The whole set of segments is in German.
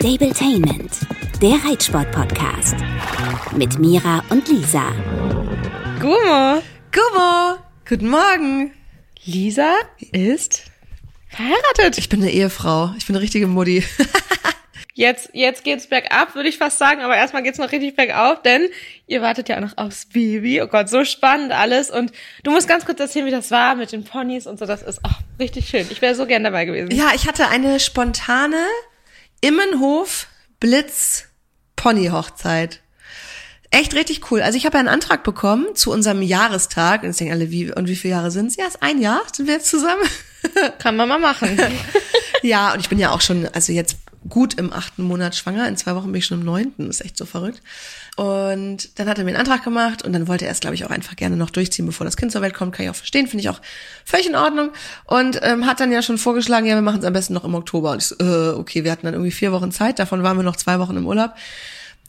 Stabletainment, der Reitsport-Podcast. Mit Mira und Lisa. Gummo, Gummo, guten Morgen. Lisa ist verheiratet. Ich bin eine Ehefrau. Ich bin eine richtige Mutti. Jetzt, jetzt geht's bergab, würde ich fast sagen, aber erstmal geht's noch richtig bergauf, denn ihr wartet ja auch noch aufs Baby. Oh Gott, so spannend alles. Und du musst ganz kurz erzählen, wie das war mit den Ponys und so. Das ist auch richtig schön. Ich wäre so gern dabei gewesen. ja, ich hatte eine spontane Immenhof Blitz Pony Hochzeit. Echt richtig cool. Also ich habe ja einen Antrag bekommen zu unserem Jahrestag. Und jetzt denken alle, wie, und wie viele Jahre sind's? Ja, ist ein Jahr. Sind wir jetzt zusammen? Kann man mal machen. Ja, und ich bin ja auch schon, also jetzt gut im achten Monat schwanger. In zwei Wochen bin ich schon im neunten. Ist echt so verrückt. Und dann hat er mir einen Antrag gemacht und dann wollte er es, glaube ich, auch einfach gerne noch durchziehen, bevor das Kind zur Welt kommt. Kann ich auch verstehen, finde ich auch völlig in Ordnung. Und ähm, hat dann ja schon vorgeschlagen, ja, wir machen es am besten noch im Oktober. Und ich so, äh, okay, wir hatten dann irgendwie vier Wochen Zeit. Davon waren wir noch zwei Wochen im Urlaub.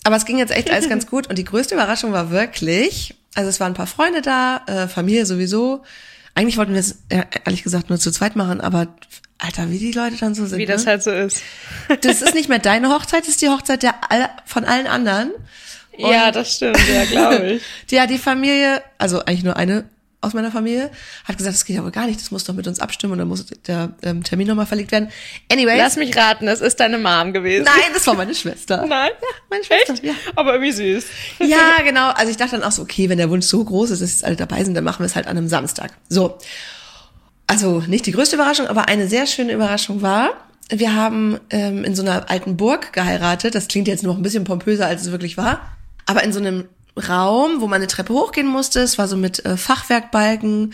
Aber es ging jetzt echt alles ganz gut. Und die größte Überraschung war wirklich, also es waren ein paar Freunde da, äh, Familie sowieso. Eigentlich wollten wir es äh, ehrlich gesagt nur zu zweit machen, aber Alter, wie die Leute dann so sind. Wie das ne? halt so ist. Das ist nicht mehr deine Hochzeit, das ist die Hochzeit der von allen anderen. ja, das stimmt, ja, glaube ich. Ja, die Familie, also eigentlich nur eine aus meiner Familie, hat gesagt, das geht aber gar nicht, das muss doch mit uns abstimmen und dann muss der ähm, Termin nochmal verlegt werden. Anyways. Lass mich raten, es ist deine Mom gewesen. Nein, das war meine Schwester. Nein? Ja, meine Schwester. Echt? Ja. Aber irgendwie süß. ja, genau. Also ich dachte dann auch so, okay, wenn der Wunsch so groß ist, dass jetzt alle dabei sind, dann machen wir es halt an einem Samstag. So. Also nicht die größte Überraschung, aber eine sehr schöne Überraschung war, wir haben ähm, in so einer alten Burg geheiratet. Das klingt jetzt noch ein bisschen pompöser, als es wirklich war. Aber in so einem Raum, wo man eine Treppe hochgehen musste. Es war so mit äh, Fachwerkbalken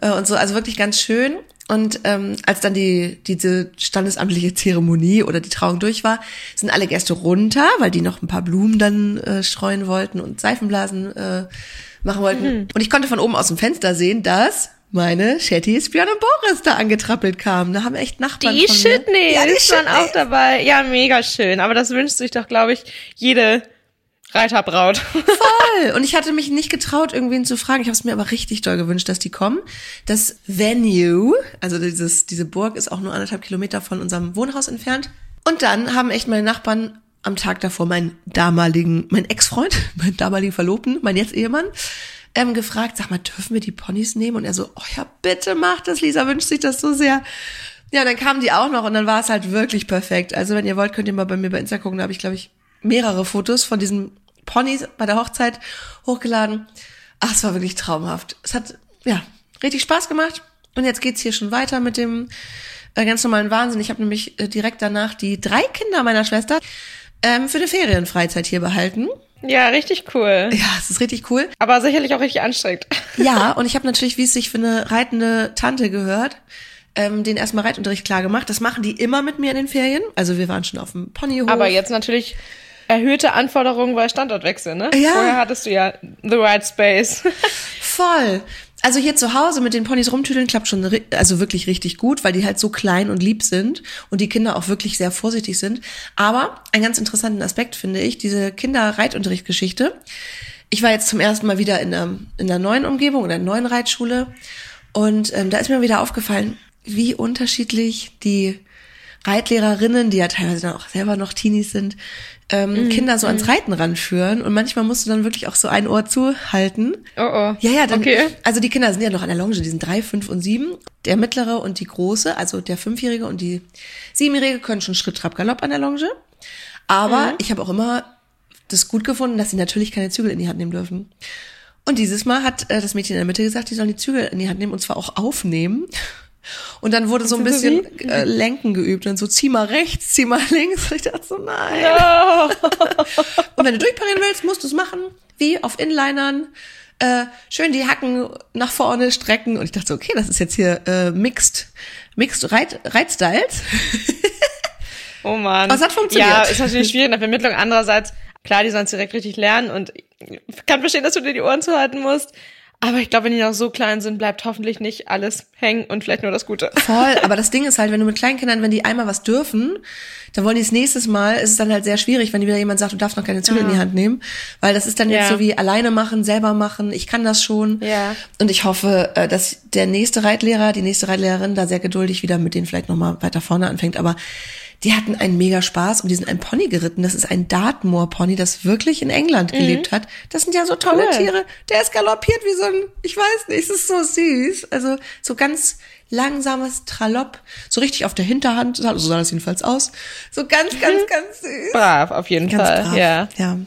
äh, und so, also wirklich ganz schön. Und ähm, als dann die diese standesamtliche Zeremonie oder die Trauung durch war, sind alle Gäste runter, weil die noch ein paar Blumen dann äh, streuen wollten und Seifenblasen äh, machen wollten. Mhm. Und ich konnte von oben aus dem Fenster sehen, dass meine Shetties, Björn und Boris da angetrappelt kamen. Da haben echt Nachbarn Die von. Shitneys Ja, die waren auch Shitneys. dabei. Ja, mega schön. Aber das wünscht sich doch, glaube ich, jede Reiterbraut. Voll. Und ich hatte mich nicht getraut, irgendwen zu fragen. Ich habe es mir aber richtig doll gewünscht, dass die kommen. Das Venue, also dieses, diese Burg ist auch nur anderthalb Kilometer von unserem Wohnhaus entfernt. Und dann haben echt meine Nachbarn am Tag davor meinen damaligen, mein Ex-Freund, meinen damaligen Verlobten, mein jetzt Ehemann, ähm, gefragt, sag mal, dürfen wir die Ponys nehmen? Und er so, oh ja, bitte mach das, Lisa wünscht sich das so sehr. Ja, dann kamen die auch noch und dann war es halt wirklich perfekt. Also wenn ihr wollt, könnt ihr mal bei mir bei Insta gucken. Da habe ich, glaube ich, mehrere Fotos von diesen Ponys bei der Hochzeit hochgeladen. Ach, es war wirklich traumhaft. Es hat, ja, richtig Spaß gemacht. Und jetzt geht's hier schon weiter mit dem äh, ganz normalen Wahnsinn. Ich habe nämlich äh, direkt danach die drei Kinder meiner Schwester ähm, für eine Ferienfreizeit hier behalten. Ja, richtig cool. Ja, es ist richtig cool. Aber sicherlich auch richtig anstrengend. Ja, und ich habe natürlich, wie es sich für eine reitende Tante gehört, ähm, den erstmal Reitunterricht klar gemacht. Das machen die immer mit mir in den Ferien. Also wir waren schon auf dem Ponyhof. Aber jetzt natürlich erhöhte Anforderungen bei Standortwechsel, ne? Ja. Vorher hattest du ja the right space. Voll. Also hier zu Hause mit den Ponys rumtüdeln klappt schon also wirklich richtig gut, weil die halt so klein und lieb sind und die Kinder auch wirklich sehr vorsichtig sind. Aber einen ganz interessanten Aspekt finde ich, diese Kinderreitunterrichtgeschichte. Ich war jetzt zum ersten Mal wieder in einer, in einer neuen Umgebung, in einer neuen Reitschule und ähm, da ist mir wieder aufgefallen, wie unterschiedlich die Reitlehrerinnen, die ja teilweise dann auch selber noch Teenies sind, ähm, Kinder so ans Reiten ranführen. Und manchmal musst du dann wirklich auch so ein Ohr zuhalten. Oh oh. Ja, ja, dann, Okay. also die Kinder sind ja noch an der Longe, die sind drei, fünf und sieben. Der mittlere und die große, also der fünfjährige und die siebenjährige können schon Schritt, Trab, Galopp an der Longe. Aber ich habe auch immer das gut gefunden, dass sie natürlich keine Zügel in die Hand nehmen dürfen. Und dieses Mal hat äh, das Mädchen in der Mitte gesagt, die sollen die Zügel in die Hand nehmen und zwar auch aufnehmen. Und dann wurde so ein bisschen äh, Lenken geübt und so zieh mal rechts, zieh mal links. Und ich dachte so, nein. Und wenn du durchparieren willst, musst du es machen, wie auf Inlinern. Äh, schön die Hacken nach vorne strecken. Und ich dachte so, okay, das ist jetzt hier äh, Mixed, Mixed Reit, Reitstyles. Oh man. Aber es hat funktioniert. Ja, ist natürlich schwierig in der Vermittlung. Andererseits, klar, die sollen es direkt richtig lernen und ich kann verstehen, dass du dir die Ohren zuhalten musst. Aber ich glaube, wenn die noch so klein sind, bleibt hoffentlich nicht alles hängen und vielleicht nur das Gute. Voll, aber das Ding ist halt, wenn du mit Kleinkindern, wenn die einmal was dürfen, dann wollen die es nächstes Mal, ist es dann halt sehr schwierig, wenn wieder jemand sagt, du darfst noch keine Zügel in die Hand nehmen, weil das ist dann jetzt Ja. so wie alleine machen, selber machen, ich kann das schon. Ja. Und ich hoffe, äh, dass der nächste Reitlehrer, die nächste Reitlehrerin da sehr geduldig wieder mit denen vielleicht nochmal weiter vorne anfängt, aber die hatten einen mega Spaß und die sind ein Pony geritten. Das ist ein Dartmoor-Pony, das wirklich in England gelebt hat. Das sind ja so tolle Cool. Tiere. Der ist galoppiert wie so ein, ich weiß nicht, es ist so süß. Also so ganz langsames Tralopp, so richtig auf der Hinterhand, so sah das jedenfalls aus. So ganz, ganz, ganz süß. Brav, auf jeden Ganz Fall. brav. Ja. ja.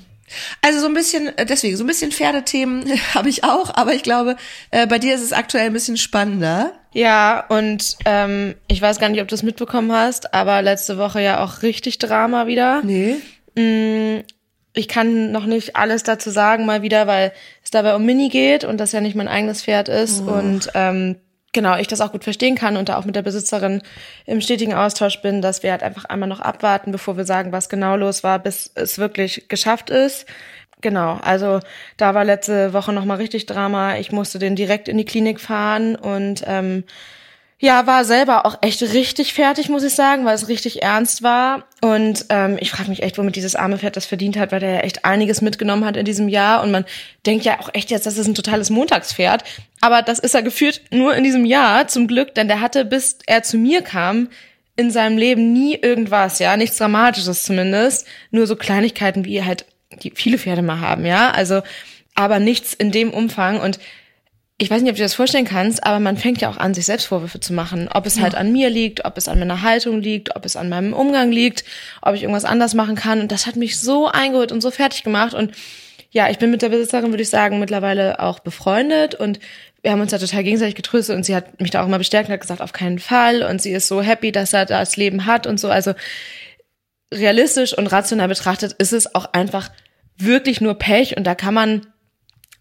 Also so ein bisschen, äh, deswegen, so ein bisschen Pferdethemen habe ich auch, aber ich glaube, äh, bei dir ist es aktuell ein bisschen spannender. Ja, und ähm, ich weiß gar nicht, ob du es mitbekommen hast, aber letzte Woche ja auch richtig Drama wieder. Nee. Ich kann noch nicht alles dazu sagen, mal wieder, weil es dabei um Mini geht und das ja nicht mein eigenes Pferd ist. Und ähm, genau, ich das auch gut verstehen kann und da auch mit der Besitzerin im stetigen Austausch bin, dass wir halt einfach einmal noch abwarten, bevor wir sagen, was genau los war, bis es wirklich geschafft ist. Genau, also da war letzte Woche nochmal richtig Drama. Ich musste den direkt in die Klinik fahren und ähm, ja, war selber auch echt richtig fertig, muss ich sagen, weil es richtig ernst war. Und ähm, ich frage mich echt, womit dieses arme Pferd das verdient hat, weil der ja echt einiges mitgenommen hat in diesem Jahr. Und man denkt ja auch echt jetzt, das ist ein totales Montagspferd. Aber das ist er gefühlt nur in diesem Jahr, zum Glück, denn der hatte, bis er zu mir kam, in seinem Leben nie irgendwas, ja, nichts Dramatisches zumindest. Nur so Kleinigkeiten, wie halt die viele Pferde mal haben, ja. Also, aber nichts in dem Umfang. Und ich weiß nicht, ob du dir das vorstellen kannst, aber man fängt ja auch an, sich selbst Vorwürfe zu machen. Ob es halt an mir liegt, ob es an meiner Haltung liegt, ob es an meinem Umgang liegt, ob ich irgendwas anders machen kann. Und das hat mich so eingeholt und so fertig gemacht. Und ja, ich bin mit der Besitzerin, würde ich sagen, mittlerweile auch befreundet und wir haben uns da total gegenseitig getröstet und sie hat mich da auch immer bestärkt und hat gesagt, auf keinen Fall. Und sie ist so happy, dass er das Leben hat und so. Also realistisch und rational betrachtet ist es auch einfach wirklich nur Pech und da kann man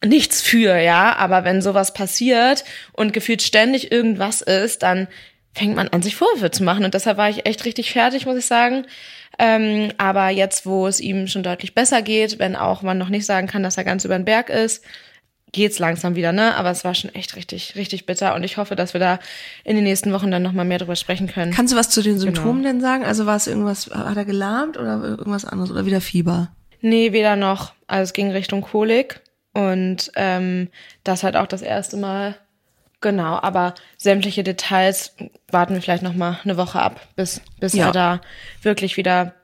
nichts für, ja. Aber wenn sowas passiert und gefühlt ständig irgendwas ist, dann fängt man an, sich Vorwürfe zu machen. Und deshalb war ich echt richtig fertig, muss ich sagen. Ähm, aber jetzt, wo es ihm schon deutlich besser geht, wenn auch man noch nicht sagen kann, dass er ganz über den Berg ist, geht's langsam wieder, ne? Aber es war schon echt richtig, richtig bitter. Und ich hoffe, dass wir da in den nächsten Wochen dann nochmal mehr drüber sprechen können. Kannst du was zu den Symptomen Genau. denn sagen? Also war es irgendwas, hat er gelahmt oder irgendwas anderes oder wieder Fieber? Nee, weder noch. Also es ging Richtung Kolik und ähm, das halt auch das erste Mal. Genau, aber sämtliche Details warten wir vielleicht noch mal eine Woche ab, bis bis Ja. er da wirklich wieder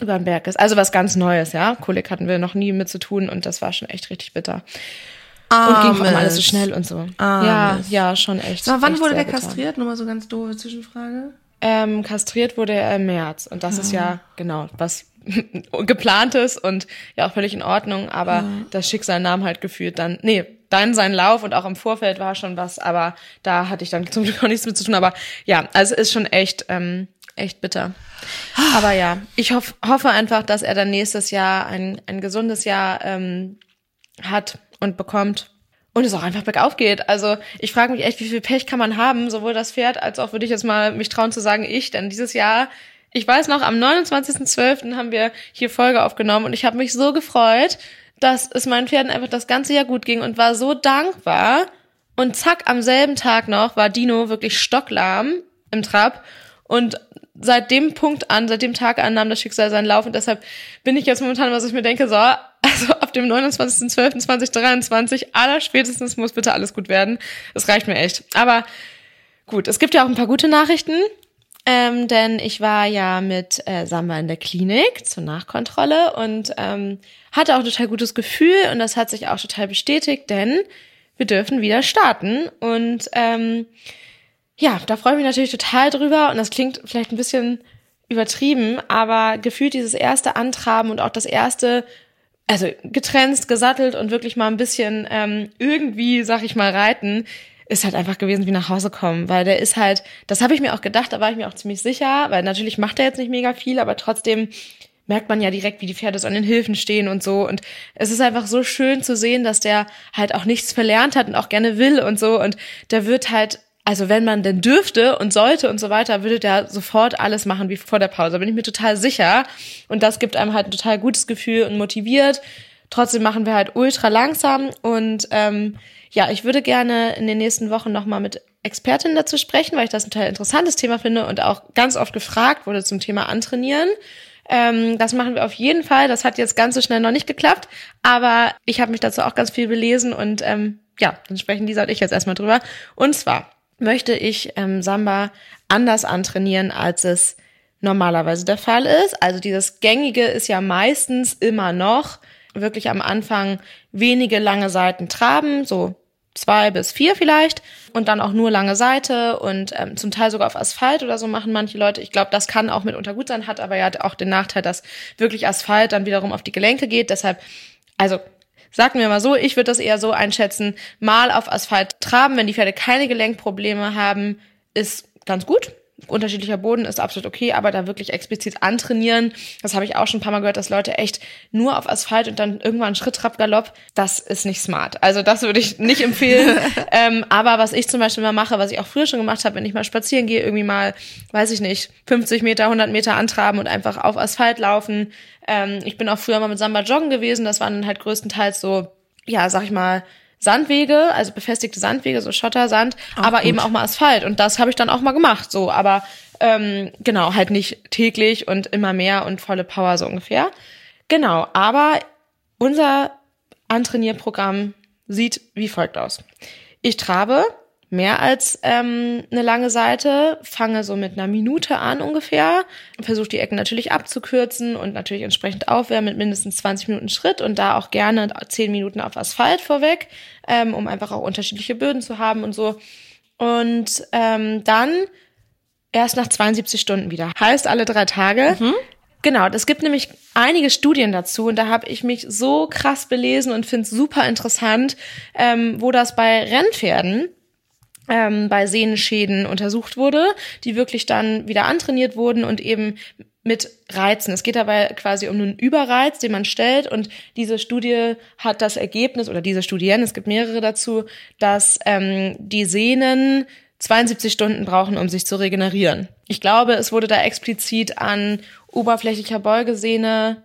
über den Berg ist. Also was ganz Neues, ja. Kolik hatten wir noch nie mit zu tun und das war schon echt richtig bitter. Und ging vor allem alles so schnell und so. Ja, Armes. ja, schon echt. So, wann echt wurde der bitter. kastriert? Nochmal so ganz doofe Zwischenfrage. Ähm, kastriert wurde er im März und das ist ja genau was geplantes und ja auch völlig in Ordnung, aber das Schicksal nahm halt gefühlt dann, nee, dann sein Lauf und auch im Vorfeld war schon was, aber da hatte ich dann zum Glück auch nichts mit zu tun, aber ja, also ist schon echt, ähm, echt bitter. Aber ja, ich hoff, hoffe einfach, dass er dann nächstes Jahr ein, ein gesundes Jahr ähm, hat und bekommt und es auch einfach bergauf geht. Also ich frage mich echt, wie viel Pech kann man haben, sowohl das Pferd als auch würde ich jetzt mal mich trauen zu sagen, ich, denn dieses Jahr, ich weiß noch, am 29.12. haben wir hier Folge aufgenommen und ich habe mich so gefreut, dass es meinen Pferden einfach das ganze Jahr gut ging und war so dankbar. Und zack, am selben Tag noch war Dino wirklich stocklahm im Trab. Und seit dem Punkt an, seit dem Tag an nahm das Schicksal seinen Lauf. Und deshalb bin ich jetzt momentan, was ich mir denke, so, also ab dem 29.12.2023, aller spätestens muss bitte alles gut werden. Das reicht mir echt. Aber gut, es gibt ja auch ein paar gute Nachrichten. Ähm, denn ich war ja mit äh, Samba in der Klinik zur Nachkontrolle und ähm, hatte auch total gutes Gefühl und das hat sich auch total bestätigt, denn wir dürfen wieder starten. Und ähm, ja, da freue ich mich natürlich total drüber und das klingt vielleicht ein bisschen übertrieben, aber gefühlt dieses erste Antraben und auch das erste, also getrennt, gesattelt und wirklich mal ein bisschen ähm, irgendwie, sag ich mal, reiten, ist halt einfach gewesen wie nach Hause kommen, weil der ist halt, das habe ich mir auch gedacht, da war ich mir auch ziemlich sicher, weil natürlich macht er jetzt nicht mega viel, aber trotzdem merkt man ja direkt, wie die Pferde so an den Hilfen stehen und so. Und es ist einfach so schön zu sehen, dass der halt auch nichts verlernt hat und auch gerne will und so. Und der wird halt, also wenn man denn dürfte und sollte und so weiter, würde der sofort alles machen wie vor der Pause. Da bin ich mir total sicher. Und das gibt einem halt ein total gutes Gefühl und motiviert. Trotzdem machen wir halt ultra langsam und ähm, ja, ich würde gerne in den nächsten Wochen nochmal mit Expertinnen dazu sprechen, weil ich das ein total interessantes Thema finde und auch ganz oft gefragt wurde zum Thema Antrainieren. Ähm, das machen wir auf jeden Fall. Das hat jetzt ganz so schnell noch nicht geklappt, aber ich habe mich dazu auch ganz viel belesen und ähm, ja, dann sprechen Lisa und ich jetzt erstmal drüber. Und zwar möchte ich ähm, Samba anders antrainieren, als es normalerweise der Fall ist. Also dieses Gängige ist ja meistens immer noch wirklich am Anfang wenige lange Seiten traben, so zwei bis vier vielleicht und dann auch nur lange Seite und ähm, zum Teil sogar auf Asphalt oder so machen manche Leute. Ich glaube, das kann auch mitunter gut sein, hat aber ja auch den Nachteil, dass wirklich Asphalt dann wiederum auf die Gelenke geht. Deshalb, also sagen wir mal so, ich würde das eher so einschätzen, mal auf Asphalt traben, wenn die Pferde keine Gelenkprobleme haben, ist ganz gut unterschiedlicher Boden ist absolut okay, aber da wirklich explizit antrainieren, das habe ich auch schon ein paar Mal gehört, dass Leute echt nur auf Asphalt und dann irgendwann Schritt, Trab, Galopp, das ist nicht smart. Also das würde ich nicht empfehlen. ähm, aber was ich zum Beispiel mal mache, was ich auch früher schon gemacht habe, wenn ich mal spazieren gehe, irgendwie mal, weiß ich nicht, 50 Meter, 100 Meter antraben und einfach auf Asphalt laufen. Ähm, ich bin auch früher mal mit Samba joggen gewesen, das waren dann halt größtenteils so, ja, sag ich mal, Sandwege, also befestigte Sandwege, so Schottersand, Ach, aber gut. eben auch mal Asphalt. Und das habe ich dann auch mal gemacht, so. Aber ähm, genau, halt nicht täglich und immer mehr und volle Power so ungefähr. Genau, aber unser Antrainierprogramm sieht wie folgt aus. Ich trabe mehr als ähm, eine lange Seite, fange so mit einer Minute an ungefähr, versuche die Ecken natürlich abzukürzen und natürlich entsprechend aufwärmen mit mindestens 20 Minuten Schritt und da auch gerne 10 Minuten auf Asphalt vorweg, ähm, um einfach auch unterschiedliche Böden zu haben und so. Und ähm, dann erst nach 72 Stunden wieder. Heißt alle drei Tage. Mhm. Genau, es gibt nämlich einige Studien dazu und da habe ich mich so krass belesen und finde es super interessant, ähm, wo das bei Rennpferden ähm, bei Sehnenschäden untersucht wurde, die wirklich dann wieder antrainiert wurden und eben mit Reizen. Es geht dabei quasi um einen Überreiz, den man stellt und diese Studie hat das Ergebnis oder diese Studien, es gibt mehrere dazu, dass ähm, die Sehnen 72 Stunden brauchen, um sich zu regenerieren. Ich glaube, es wurde da explizit an oberflächlicher Beugesehne,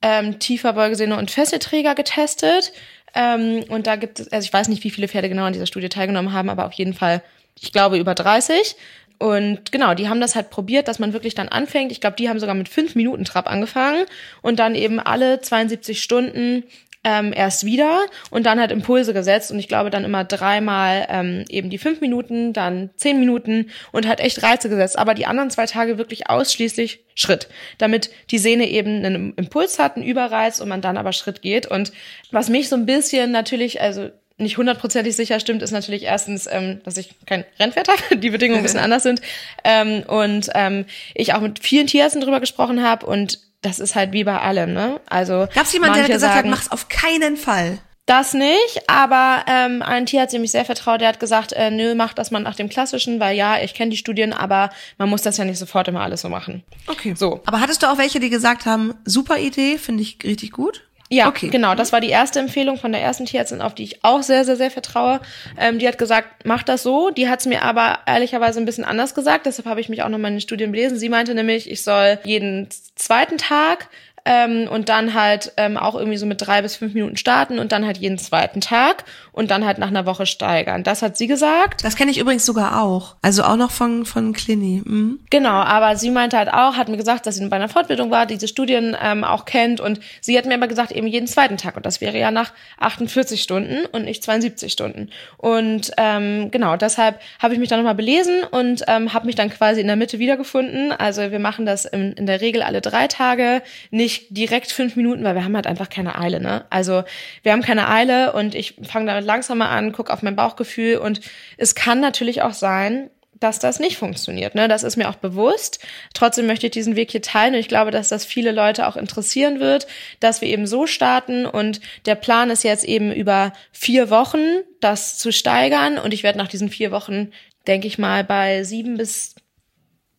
ähm, tiefer Beugesehne und Fesselträger getestet. Ähm, und da gibt es, also ich weiß nicht, wie viele Pferde genau an dieser Studie teilgenommen haben, aber auf jeden Fall, ich glaube, über 30. Und genau, die haben das halt probiert, dass man wirklich dann anfängt. Ich glaube, die haben sogar mit fünf Minuten Trab angefangen und dann eben alle 72 Stunden ähm, erst wieder und dann halt Impulse gesetzt und ich glaube dann immer dreimal ähm, eben die fünf Minuten, dann zehn Minuten und halt echt Reize gesetzt, aber die anderen zwei Tage wirklich ausschließlich Schritt, damit die Sehne eben einen Impuls hat, einen Überreiz und man dann aber Schritt geht und was mich so ein bisschen natürlich, also nicht hundertprozentig sicher stimmt, ist natürlich erstens, ähm, dass ich kein Rennpferd habe, die Bedingungen ein bisschen anders sind ähm, und ähm, ich auch mit vielen Tierärzten drüber gesprochen habe und das ist halt wie bei allem, ne? Also Gab es jemanden, der gesagt sagen, hat, mach's auf keinen Fall? Das nicht, aber ähm, ein Tierarzt, dem ich sehr vertraut, der hat gesagt, äh, nö, macht das mal nach dem Klassischen, weil ja, ich kenne die Studien, aber man muss das ja nicht sofort immer alles so machen. Okay. So. Aber hattest du auch welche, die gesagt haben, super Idee, finde ich richtig gut? Ja, okay. genau. Das war die erste Empfehlung von der ersten Tierärztin, auf die ich auch sehr, sehr, sehr vertraue. Ähm, die hat gesagt, mach das so. Die hat es mir aber ehrlicherweise ein bisschen anders gesagt. Deshalb habe ich mich auch noch mal in den Studien belesen. Sie meinte nämlich, ich soll jeden zweiten Tag ähm, und dann halt ähm, auch irgendwie so mit drei bis fünf Minuten starten und dann halt jeden zweiten Tag und dann halt nach einer Woche steigern. Das hat sie gesagt. Das kenne ich übrigens sogar auch. Also auch noch von, von Clini. Mhm. Genau, aber sie meinte halt auch, hat mir gesagt, dass sie bei einer Fortbildung war, diese Studien ähm, auch kennt und sie hat mir aber gesagt, eben jeden zweiten Tag und das wäre ja nach 48 Stunden und nicht 72 Stunden. Und ähm, genau, deshalb habe ich mich dann nochmal belesen und ähm, habe mich dann quasi in der Mitte wiedergefunden. Also wir machen das in, in der Regel alle drei Tage, nicht direkt fünf Minuten, weil wir haben halt einfach keine Eile, ne? Also wir haben keine Eile und ich fange damit langsamer an, gucke auf mein Bauchgefühl und es kann natürlich auch sein, dass das nicht funktioniert. Ne? Das ist mir auch bewusst. Trotzdem möchte ich diesen Weg hier teilen und ich glaube, dass das viele Leute auch interessieren wird, dass wir eben so starten und der Plan ist jetzt eben über vier Wochen das zu steigern und ich werde nach diesen vier Wochen, denke ich mal, bei sieben bis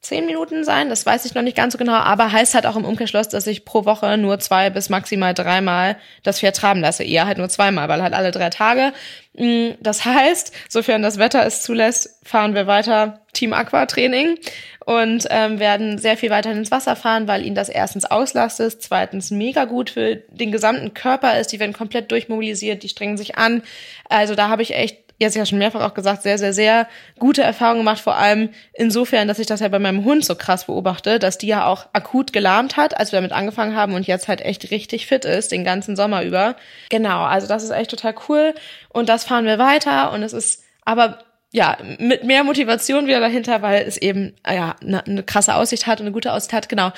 zehn Minuten sein, das weiß ich noch nicht ganz so genau, aber heißt halt auch im Umkehrschluss, dass ich pro Woche nur zwei bis maximal dreimal das Pferd traben lasse. Eher halt nur zweimal, weil halt alle drei Tage. Mm, das heißt, sofern das Wetter es zulässt, fahren wir weiter Team Aqua Training und ähm, werden sehr viel weiter ins Wasser fahren, weil ihnen das erstens auslastet, zweitens mega gut für den gesamten Körper ist. Die werden komplett durchmobilisiert, die strengen sich an. Also da habe ich echt jetzt ja schon mehrfach auch gesagt, sehr, sehr, sehr gute Erfahrungen gemacht, vor allem insofern, dass ich das ja bei meinem Hund so krass beobachte, dass die ja auch akut gelahmt hat, als wir damit angefangen haben und jetzt halt echt richtig fit ist, den ganzen Sommer über. Genau, also das ist echt total cool und das fahren wir weiter und es ist aber ja, mit mehr Motivation wieder dahinter, weil es eben ja eine, eine krasse Aussicht hat und eine gute Aussicht hat, genau.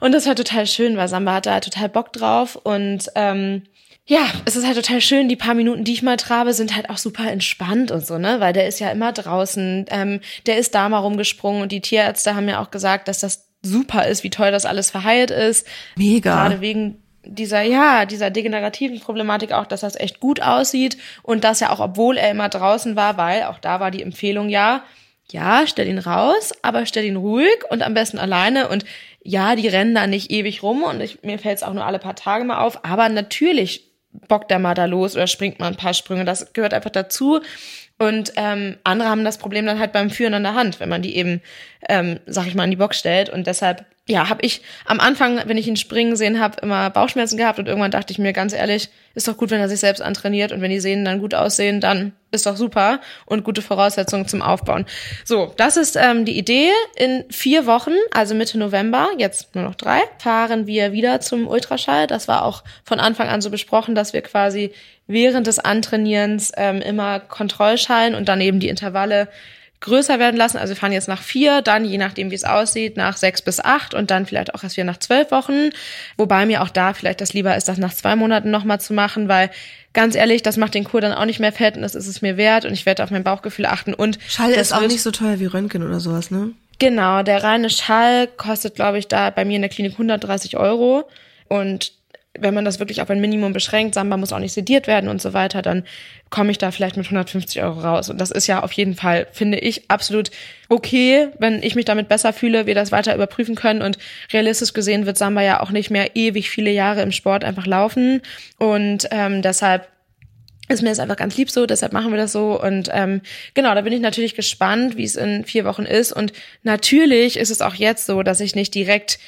Und das war total schön, weil Samba hat da total Bock drauf und ähm, ja, es ist halt total schön. Die paar Minuten, die ich mal trabe, sind halt auch super entspannt und so, ne? Weil der ist ja immer draußen. Ähm, der ist da mal rumgesprungen und die Tierärzte haben ja auch gesagt, dass das super ist, wie toll das alles verheilt ist. Mega. Gerade wegen dieser, ja, dieser degenerativen Problematik auch, dass das echt gut aussieht und dass ja auch, obwohl er immer draußen war, weil auch da war die Empfehlung ja, ja, stell ihn raus, aber stell ihn ruhig und am besten alleine und ja, die rennen da nicht ewig rum und ich, mir fällt es auch nur alle paar Tage mal auf, aber natürlich bockt er mal da los oder springt mal ein paar Sprünge, das gehört einfach dazu. Und ähm, andere haben das Problem dann halt beim Führen an der Hand, wenn man die eben, ähm, sag ich mal, an die Box stellt. Und deshalb ja, habe ich am Anfang, wenn ich ihn springen sehen habe, immer Bauchschmerzen gehabt und irgendwann dachte ich mir ganz ehrlich, ist doch gut, wenn er sich selbst antrainiert und wenn die Sehnen dann gut aussehen, dann ist doch super und gute Voraussetzungen zum Aufbauen. So, das ist ähm, die Idee. In vier Wochen, also Mitte November, jetzt nur noch drei, fahren wir wieder zum Ultraschall. Das war auch von Anfang an so besprochen, dass wir quasi während des Antrainierens ähm, immer Kontrollschallen und dann eben die Intervalle größer werden lassen. Also wir fahren jetzt nach vier, dann je nachdem, wie es aussieht, nach sechs bis acht und dann vielleicht auch erst wieder nach zwölf Wochen. Wobei mir auch da vielleicht das lieber ist, das nach zwei Monaten nochmal zu machen, weil ganz ehrlich, das macht den Kur dann auch nicht mehr fett und das ist es mir wert und ich werde auf mein Bauchgefühl achten. Und Schall ist auch nicht so teuer wie Röntgen oder sowas, ne? Genau, der reine Schall kostet, glaube ich, da bei mir in der Klinik 130 Euro. Und wenn man das wirklich auf ein Minimum beschränkt, Samba muss auch nicht sediert werden und so weiter, dann komme ich da vielleicht mit 150 Euro raus. Und das ist ja auf jeden Fall, finde ich, absolut okay, wenn ich mich damit besser fühle, wir das weiter überprüfen können. Und realistisch gesehen wird Samba ja auch nicht mehr ewig viele Jahre im Sport einfach laufen. Und ähm, deshalb ist mir das einfach ganz lieb so, deshalb machen wir das so. Und ähm, genau, da bin ich natürlich gespannt, wie es in vier Wochen ist. Und natürlich ist es auch jetzt so, dass ich nicht direkt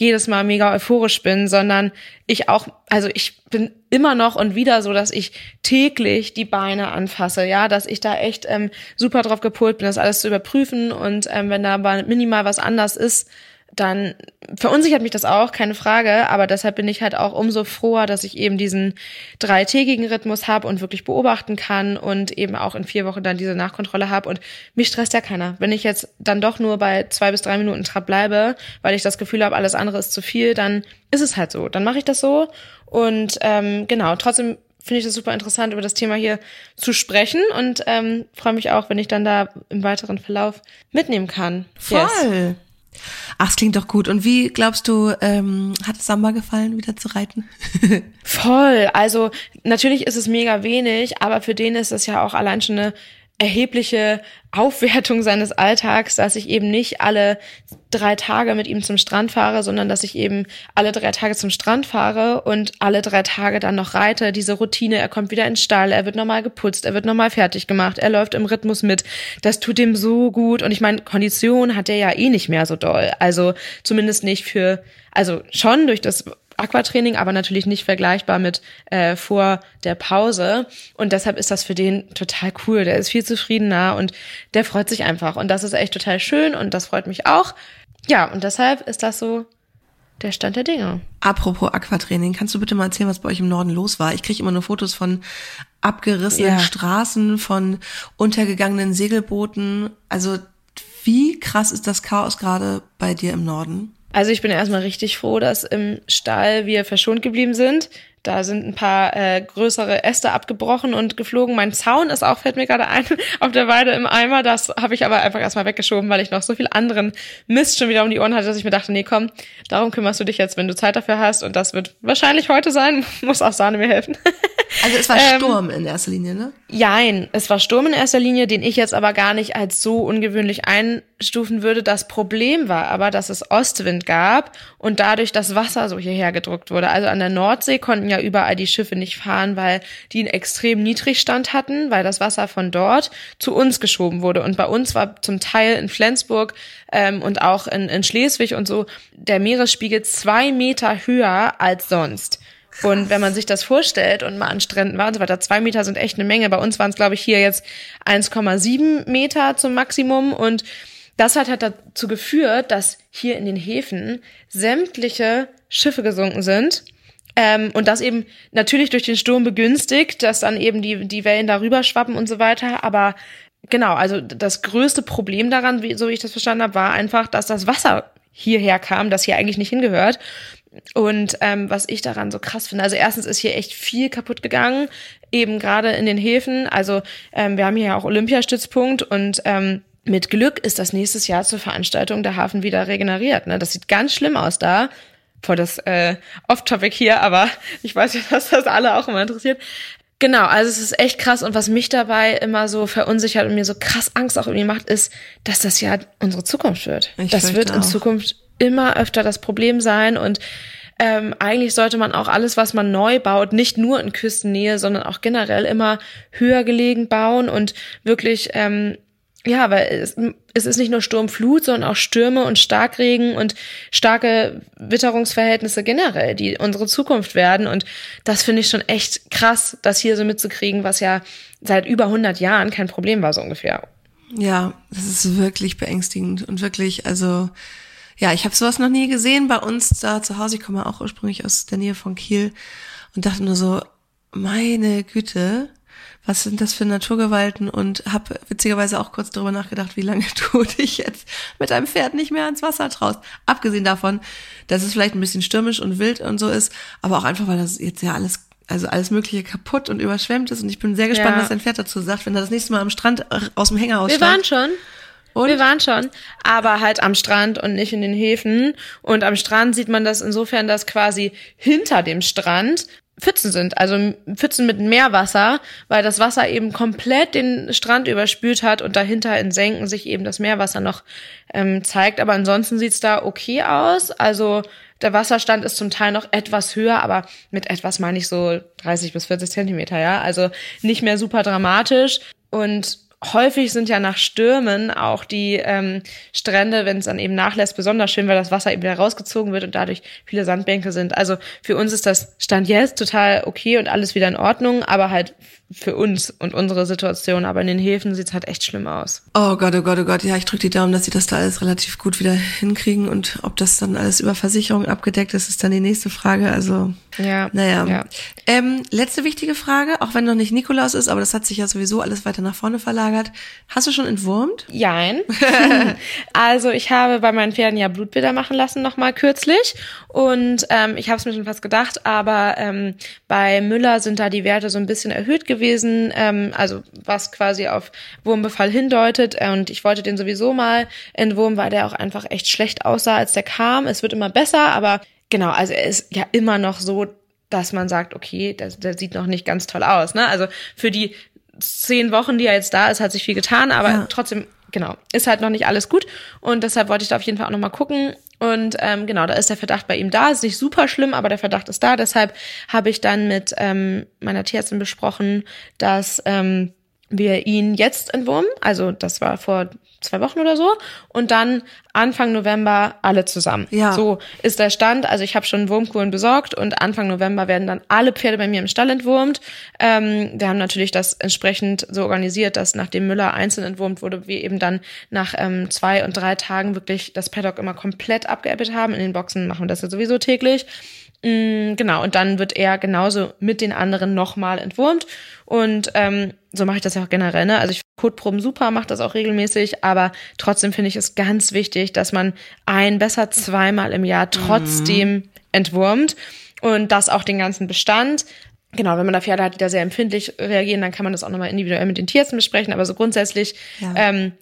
jedes Mal mega euphorisch bin, sondern ich auch, also ich bin immer noch und wieder so, dass ich täglich die Beine anfasse, ja, dass ich da echt ähm, super drauf gepolt bin, das alles zu überprüfen und ähm, wenn da minimal was anders ist, dann verunsichert mich das auch, keine Frage, aber deshalb bin ich halt auch umso froher, dass ich eben diesen dreitägigen Rhythmus habe und wirklich beobachten kann und eben auch in vier Wochen dann diese Nachkontrolle habe und mich stresst ja keiner. Wenn ich jetzt dann doch nur bei zwei bis drei Minuten Trab bleibe, weil ich das Gefühl habe, alles andere ist zu viel, dann ist es halt so. Dann mache ich das so und ähm, genau, trotzdem finde ich das super interessant, über das Thema hier zu sprechen und ähm, freue mich auch, wenn ich dann da im weiteren Verlauf mitnehmen kann. Voll. Yes. Ach, es klingt doch gut. Und wie glaubst du, ähm, hat es Samba gefallen, wieder zu reiten? Voll. Also natürlich ist es mega wenig, aber für den ist es ja auch allein schon eine erhebliche Aufwertung seines Alltags, dass ich eben nicht alle drei Tage mit ihm zum Strand fahre, sondern dass ich eben alle drei Tage zum Strand fahre und alle drei Tage dann noch reite. Diese Routine, er kommt wieder in den Stall, er wird nochmal geputzt, er wird nochmal fertig gemacht, er läuft im Rhythmus mit. Das tut ihm so gut. Und ich meine, Kondition hat er ja eh nicht mehr so doll. Also zumindest nicht für, also schon durch das Aquatraining, aber natürlich nicht vergleichbar mit äh, vor der Pause. Und deshalb ist das für den total cool. Der ist viel zufriedener und der freut sich einfach. Und das ist echt total schön und das freut mich auch. Ja, und deshalb ist das so der Stand der Dinge. Apropos Aquatraining, kannst du bitte mal erzählen, was bei euch im Norden los war? Ich kriege immer nur Fotos von abgerissenen ja. Straßen, von untergegangenen Segelbooten. Also wie krass ist das Chaos gerade bei dir im Norden? Also ich bin erstmal richtig froh, dass im Stall wir verschont geblieben sind. Da sind ein paar äh, größere Äste abgebrochen und geflogen. Mein Zaun ist auch, fällt mir gerade ein, auf der Weide im Eimer. Das habe ich aber einfach erstmal weggeschoben, weil ich noch so viel anderen Mist schon wieder um die Ohren hatte, dass ich mir dachte, nee, komm, darum kümmerst du dich jetzt, wenn du Zeit dafür hast. Und das wird wahrscheinlich heute sein. Muss auch Sahne mir helfen. Also es war ähm, Sturm in erster Linie, ne? Jein, es war Sturm in erster Linie, den ich jetzt aber gar nicht als so ungewöhnlich einstufen würde. Das Problem war aber, dass es Ostwind gab und dadurch das Wasser so hierher gedrückt wurde. Also an der Nordsee konnten ja überall die Schiffe nicht fahren, weil die einen extrem Niedrigstand hatten, weil das Wasser von dort zu uns geschoben wurde. Und bei uns war zum Teil in Flensburg ähm, und auch in, in Schleswig und so der Meeresspiegel zwei Meter höher als sonst. Und wenn man sich das vorstellt und mal an Stränden war und so weiter, zwei Meter sind echt eine Menge. Bei uns waren es, glaube ich, hier jetzt 1,7 Meter zum Maximum. Und das hat halt dazu geführt, dass hier in den Häfen sämtliche Schiffe gesunken sind. Ähm, und das eben natürlich durch den Sturm begünstigt, dass dann eben die, die Wellen darüber schwappen und so weiter. Aber genau, also das größte Problem daran, wie, so wie ich das verstanden habe, war einfach, dass das Wasser hierher kam, das hier eigentlich nicht hingehört. Und ähm, was ich daran so krass finde, also erstens ist hier echt viel kaputt gegangen, eben gerade in den Häfen. Also ähm, wir haben hier ja auch Olympiastützpunkt und ähm, mit Glück ist das nächstes Jahr zur Veranstaltung der Hafen wieder regeneriert. Ne? Das sieht ganz schlimm aus da. Vor das äh, Off-Topic hier, aber ich weiß ja, dass das alle auch immer interessiert. Genau, also es ist echt krass und was mich dabei immer so verunsichert und mir so krass Angst auch irgendwie macht, ist, dass das ja unsere Zukunft wird. Ich das wird in auch. Zukunft immer öfter das Problem sein und ähm, eigentlich sollte man auch alles, was man neu baut, nicht nur in Küstennähe, sondern auch generell immer höher gelegen bauen und wirklich ähm, ja, weil es, es ist nicht nur Sturmflut, sondern auch Stürme und Starkregen und starke Witterungsverhältnisse generell, die unsere Zukunft werden. Und das finde ich schon echt krass, das hier so mitzukriegen, was ja seit über 100 Jahren kein Problem war, so ungefähr. Ja, das ist wirklich beängstigend und wirklich, also ja, ich habe sowas noch nie gesehen bei uns da zu Hause. Ich komme auch ursprünglich aus der Nähe von Kiel und dachte nur so, meine Güte, was sind das für Naturgewalten und habe witzigerweise auch kurz darüber nachgedacht, wie lange du dich jetzt mit deinem Pferd nicht mehr ans Wasser traust. Abgesehen davon, dass es vielleicht ein bisschen stürmisch und wild und so ist, aber auch einfach, weil das jetzt ja alles also alles Mögliche kaputt und überschwemmt ist und ich bin sehr gespannt, Ja. was dein Pferd dazu sagt, wenn er das nächste Mal am Strand äh, aus dem Hänger Wir aussteigt. waren schon. Und? Wir waren schon, aber halt am Strand und nicht in den Häfen. Und am Strand sieht man das insofern, dass quasi hinter dem Strand Pfützen sind, also Pfützen mit Meerwasser, weil das Wasser eben komplett den Strand überspült hat und dahinter in Senken sich eben das Meerwasser noch ähm, zeigt. Aber ansonsten sieht's da okay aus. Also der Wasserstand ist zum Teil noch etwas höher, aber mit etwas meine ich so 30 bis 40 Zentimeter, ja. Also nicht mehr super dramatisch. Und häufig sind ja nach Stürmen auch die ähm, Strände, wenn es dann eben nachlässt, besonders schön, weil das Wasser eben wieder rausgezogen wird und dadurch viele Sandbänke sind. Also für uns ist das Stand jetzt total okay und alles wieder in Ordnung, aber halt für uns und unsere Situation. Aber in den Häfen sieht's halt echt schlimm aus. Oh Gott, oh Gott, oh Gott. Ja, ich drücke die Daumen, dass sie das da alles relativ gut wieder hinkriegen. Und ob das dann alles über Versicherung abgedeckt ist, ist dann die nächste Frage. Also, Ja. naja. Ja. Ähm, letzte wichtige Frage, auch wenn noch nicht Nikolaus ist, aber das hat sich ja sowieso alles weiter nach vorne verlagert. Hast du schon entwurmt? Jein. also ich habe bei meinen Pferden ja Blutbilder machen lassen, nochmal kürzlich. Und ähm, ich habe es mir schon fast gedacht, aber ähm, bei Müller sind da die Werte so ein bisschen erhöht gewesen, ähm, also was quasi auf Wurmbefall hindeutet. Und ich wollte den sowieso mal entwurmen, weil der auch einfach echt schlecht aussah, als der kam. Es wird immer besser, aber genau, also er ist ja immer noch so, dass man sagt, okay, der, der sieht noch nicht ganz toll aus. Ne? Also für die zehn Wochen, die er jetzt da ist, hat sich viel getan, aber Ja. trotzdem, genau, ist halt noch nicht alles gut. Und deshalb wollte ich da auf jeden Fall auch nochmal gucken. Und ähm, genau, da ist der Verdacht bei ihm da. Ist nicht super schlimm, aber der Verdacht ist da. Deshalb habe ich dann mit ähm, meiner Tierärztin besprochen, dass ähm, wir ihn jetzt entwurmen. Also das war vor zwei Wochen oder so. Und dann Anfang November alle zusammen. Ja. So ist der Stand. Also ich habe schon Wurmkuren besorgt und Anfang November werden dann alle Pferde bei mir im Stall entwurmt. Ähm, wir haben natürlich das entsprechend so organisiert, dass nachdem Müller einzeln entwurmt wurde, wir eben dann nach ähm, zwei und drei Tagen wirklich das Paddock immer komplett abgeäppelt haben. In den Boxen machen wir das ja sowieso täglich. Mm, Genau, und dann wird er genauso mit den anderen nochmal entwurmt. Und ähm, so mache ich das ja auch generell. Ne? Also ich Kotproben super, mache das auch regelmäßig, aber trotzdem finde ich es ganz wichtig, dass man ein, besser zweimal im Jahr trotzdem entwurmt und das auch den ganzen Bestand. Genau, wenn man da Pferde hat, die da sehr empfindlich reagieren, dann kann man das auch nochmal individuell mit den Tierärzten besprechen, aber so grundsätzlich Ja. ähm,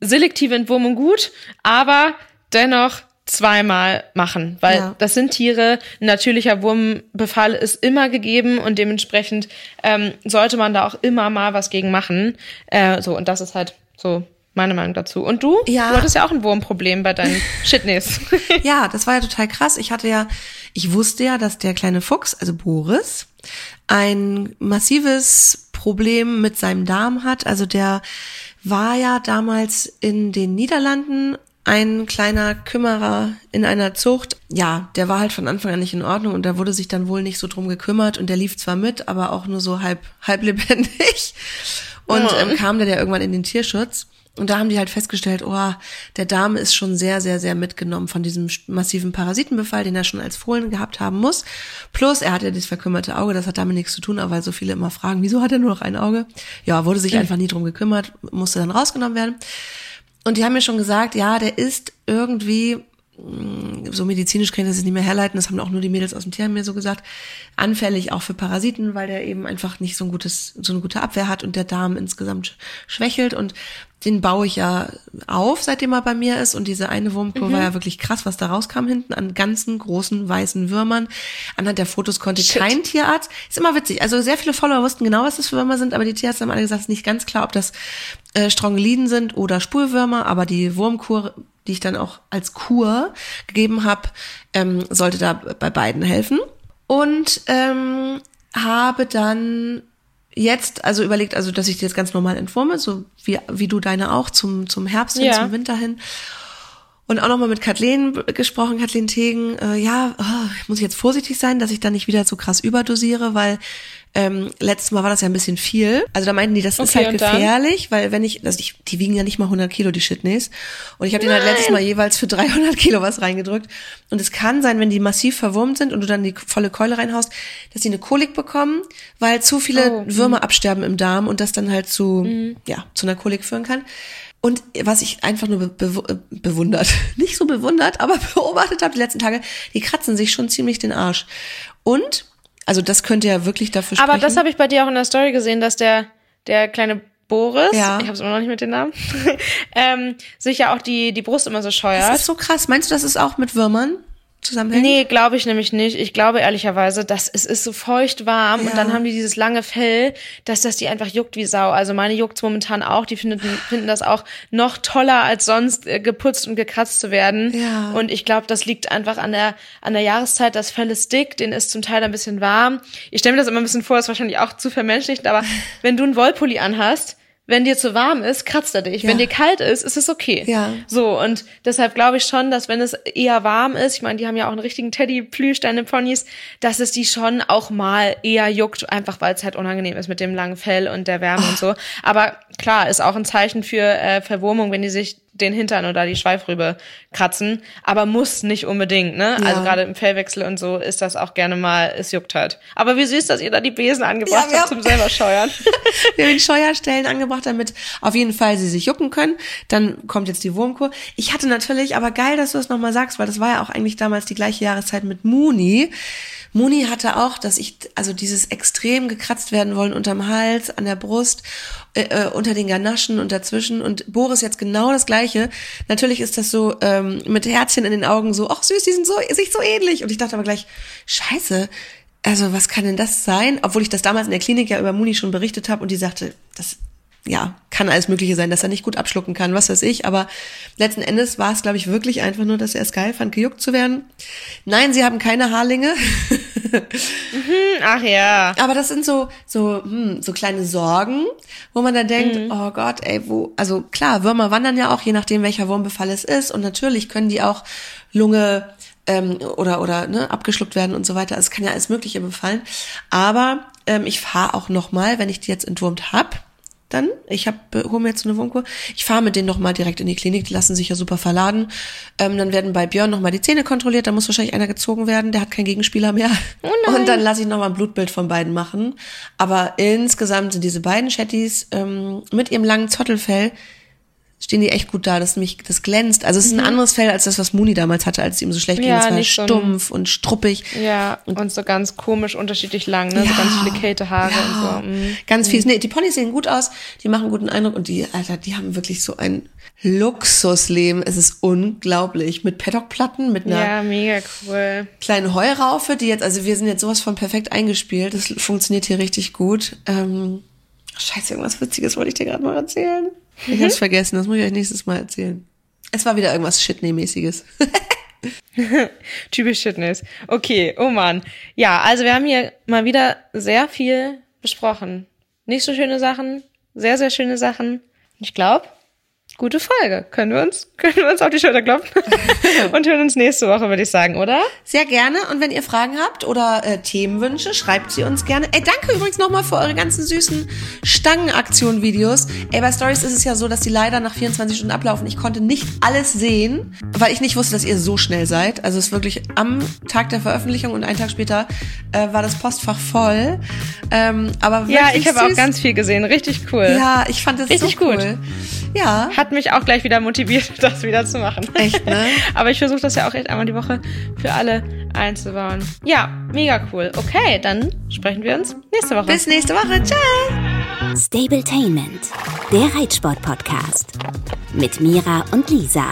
selektive Entwurmung gut, aber dennoch zweimal machen, weil Ja. das sind Tiere, ein natürlicher Wurmbefall ist immer gegeben und dementsprechend ähm, sollte man da auch immer mal was gegen machen. Äh, so, und das ist halt so meine Meinung dazu. Und du? Ja. Du hattest ja auch ein Wurmproblem bei deinen Shitneys. Ja, das war ja total krass. Ich hatte ja, ich wusste ja, dass der kleine Fuchs, also Boris, ein massives Problem mit seinem Darm hat. Also der war ja damals in den Niederlanden ein kleiner Kümmerer in einer Zucht. Ja, der war halt von Anfang an nicht in Ordnung und da wurde sich dann wohl nicht so drum gekümmert und der lief zwar mit, aber auch nur so halb, halb lebendig. Und ähm, kam dann ja irgendwann in den Tierschutz. Und da haben die halt festgestellt, oh, der Darm ist schon sehr, sehr, sehr mitgenommen von diesem massiven Parasitenbefall, den er schon als Fohlen gehabt haben muss. Plus, er hat ja dieses verkümmerte Auge, das hat damit nichts zu tun, aber weil so viele immer fragen, wieso hat er nur noch ein Auge? Ja, wurde sich einfach nie drum gekümmert, musste dann rausgenommen werden. Und die haben mir schon gesagt, ja, der ist irgendwie so medizinisch kann ich das nicht mehr herleiten, das haben auch nur die Mädels aus dem Tierheim mir so gesagt, anfällig auch für Parasiten, weil der eben einfach nicht so ein gutes, so eine gute Abwehr hat und der Darm insgesamt schwächelt. Und den baue ich ja auf, seitdem er bei mir ist und diese eine Wurmkur mhm. war ja wirklich krass, was da rauskam hinten an ganzen großen weißen Würmern. Anhand der Fotos konnte Shit. kein Tierarzt, ist immer witzig, also sehr viele Follower wussten genau, was das für Würmer sind, aber die Tierärzte haben alle gesagt, es ist nicht ganz klar, ob das äh, Strongeliden sind oder Spulwürmer, aber die Wurmkur die ich dann auch als Kur gegeben habe, ähm, sollte da bei beiden helfen. Und ähm, habe dann jetzt, also überlegt, also dass ich dir jetzt ganz normal entwurme, so wie, wie du deine auch zum, zum Herbst hin, ja. zum Winter hin. Und auch nochmal mit Kathleen gesprochen, Kathleen Tegen, äh, ja, oh, muss ich jetzt vorsichtig sein, dass ich da nicht wieder so krass überdosiere, weil ähm, letztes Mal war das ja ein bisschen viel. Also da meinten die, das okay, ist halt gefährlich, weil wenn ich, also ich, die wiegen ja nicht mal 100 Kilo, die Shitneys. Und ich habe denen halt letztes Mal jeweils für 300 Kilo was reingedrückt. Und es kann sein, wenn die massiv verwurmt sind und du dann die volle Keule reinhaust, dass die eine Kolik bekommen, weil zu viele oh, Würmer mh. absterben im Darm und das dann halt zu, mh. ja, zu einer Kolik führen kann. Und was ich einfach nur be bewundert, nicht so bewundert, aber beobachtet habe die letzten Tage, die kratzen sich schon ziemlich den Arsch. Und also das könnte ja wirklich dafür sprechen. Aber das habe ich bei dir auch in der Story gesehen, dass der, der kleine Boris, ja. ich habe es immer noch nicht mit dem Namen, ähm, sich ja auch die, die Brust immer so scheuert. Das ist so krass. Meinst du, das ist auch mit Würmern? Zusammenhängt? Nee, glaube ich nämlich nicht. Ich glaube ehrlicherweise, dass es ist so feucht warm ja. und dann haben die dieses lange Fell, dass das die einfach juckt wie Sau. Also meine juckt's momentan auch. Die finden, finden das auch noch toller als sonst äh, geputzt und gekratzt zu werden. Ja. Und ich glaube, das liegt einfach an der an der Jahreszeit. Das Fell ist dick, den ist zum Teil ein bisschen warm. Ich stelle mir das immer ein bisschen vor, ist wahrscheinlich auch zu vermenschlicht, aber wenn du einen Wollpulli anhast, wenn dir zu warm ist, kratzt er dich. Ja. Wenn dir kalt ist, ist es okay. Ja. So, und deshalb glaube ich schon, dass wenn es eher warm ist, ich meine, die haben ja auch einen richtigen Teddy-Plüsch, deine Ponys, dass es die schon auch mal eher juckt, einfach weil es halt unangenehm ist mit dem langen Fell und der Wärme oh. und so. Aber klar, ist auch ein Zeichen für äh, Verwurmung, wenn die sich den Hintern oder die Schweifrübe kratzen, aber muss nicht unbedingt, ne? Ja. Also gerade im Fellwechsel und so ist das auch gerne mal, es juckt halt. Aber wie süß, dass ihr da die Besen angebracht ja, habt zum selber scheuern. wir haben die Scheuerstellen angebracht, damit auf jeden Fall sie sich jucken können. Dann kommt jetzt die Wurmkur. Ich hatte natürlich, aber geil, dass du das nochmal sagst, weil das war ja auch eigentlich damals die gleiche Jahreszeit mit Muni. Muni hatte auch, dass ich, also dieses extrem gekratzt werden wollen unterm Hals, an der Brust, äh, äh, unter den Ganaschen und dazwischen. Und Boris jetzt genau das Gleiche. Natürlich ist das so ähm, mit Herzchen in den Augen so, ach süß, die sind so, sich so ähnlich. Und ich dachte aber gleich, scheiße, also was kann denn das sein? Obwohl ich das damals in der Klinik ja über Muni schon berichtet habe und die sagte, das ja, kann alles Mögliche sein, dass er nicht gut abschlucken kann, was weiß ich. Aber letzten Endes war es, glaube ich, wirklich einfach nur, dass er es geil fand, gejuckt zu werden. Nein, sie haben keine Haarlinge. mhm, ach ja. Aber das sind so, so, hm, so kleine Sorgen, wo man dann denkt, mhm. oh Gott, ey, wo, also klar, Würmer wandern ja auch, je nachdem, welcher Wurmbefall es ist. Und natürlich können die auch Lunge, ähm, oder oder ne, abgeschluckt werden und so weiter. Also es kann ja alles Mögliche befallen. Aber ähm, ich fahre auch noch mal, wenn ich die jetzt entwurmt hab, dann. Ich habe hole mir jetzt eine Wurmkur. Ich fahre mit denen nochmal direkt in die Klinik, die lassen sich ja super verladen. Ähm, dann werden bei Björn nochmal die Zähne kontrolliert, da muss wahrscheinlich einer gezogen werden, der hat keinen Gegenspieler mehr. Oh. Und dann lasse ich nochmal ein Blutbild von beiden machen. Aber insgesamt sind diese beiden Chatties ähm, mit ihrem langen Zottelfell stehen die echt gut da, das nämlich, das glänzt. Also es ist ein mhm. anderes Fell als das, was Muni damals hatte, als es ihm so schlecht ging. Ja, es war stumpf so ein, und struppig. Ja, und, und, so ganz komisch unterschiedlich lang, ne? Ja, so ganz viele Kätehaare ja, und so. Mhm. Ganz fies. Mhm. Nee, die Ponys sehen gut aus, die machen guten Eindruck und die, Alter, die haben wirklich so ein Luxusleben. Es ist unglaublich. Mit Paddockplatten, mit einer ja, mega cool. kleinen Heuraufe, die jetzt, also wir sind jetzt sowas von perfekt eingespielt. Das funktioniert hier richtig gut. Ähm, scheiße, irgendwas Witziges wollte ich dir gerade mal erzählen. Ich hab's vergessen, das muss ich euch nächstes Mal erzählen. Es war wieder irgendwas Shitney-mäßiges. Typisch Shitness. Okay, oh man. Ja, also wir haben hier mal wieder sehr viel besprochen. Nicht so schöne Sachen, sehr, sehr schöne Sachen. Ich glaube, gute Folge. Können wir uns, können wir uns auf die Schulter klopfen und hören uns nächste Woche, würde ich sagen, oder? Sehr gerne. Und wenn ihr Fragen habt oder äh, Themenwünsche, schreibt sie uns gerne. Ey, danke übrigens nochmal für eure ganzen süßen Stangenaktion-Videos. Ey, bei Stories ist es ja so, dass die leider nach 24 Stunden ablaufen. Ich konnte nicht alles sehen, weil ich nicht wusste, dass ihr so schnell seid. Also es ist wirklich am Tag der Veröffentlichung und einen Tag später äh, war das Postfach voll. Ähm, aber Ja, ich habe auch ganz viel gesehen. Richtig cool. Ja, ich fand das Richtig so gut. cool. Ja. Hat mich auch gleich wieder motiviert, das wieder zu machen. Echt, ne? Aber ich versuche das ja auch echt einmal die Woche für alle einzubauen. Ja, mega cool. Okay, dann sprechen wir uns nächste Woche. Bis nächste Woche. Ciao. Stabletainment, der Reitsport-Podcast. Mit Mira und Lisa.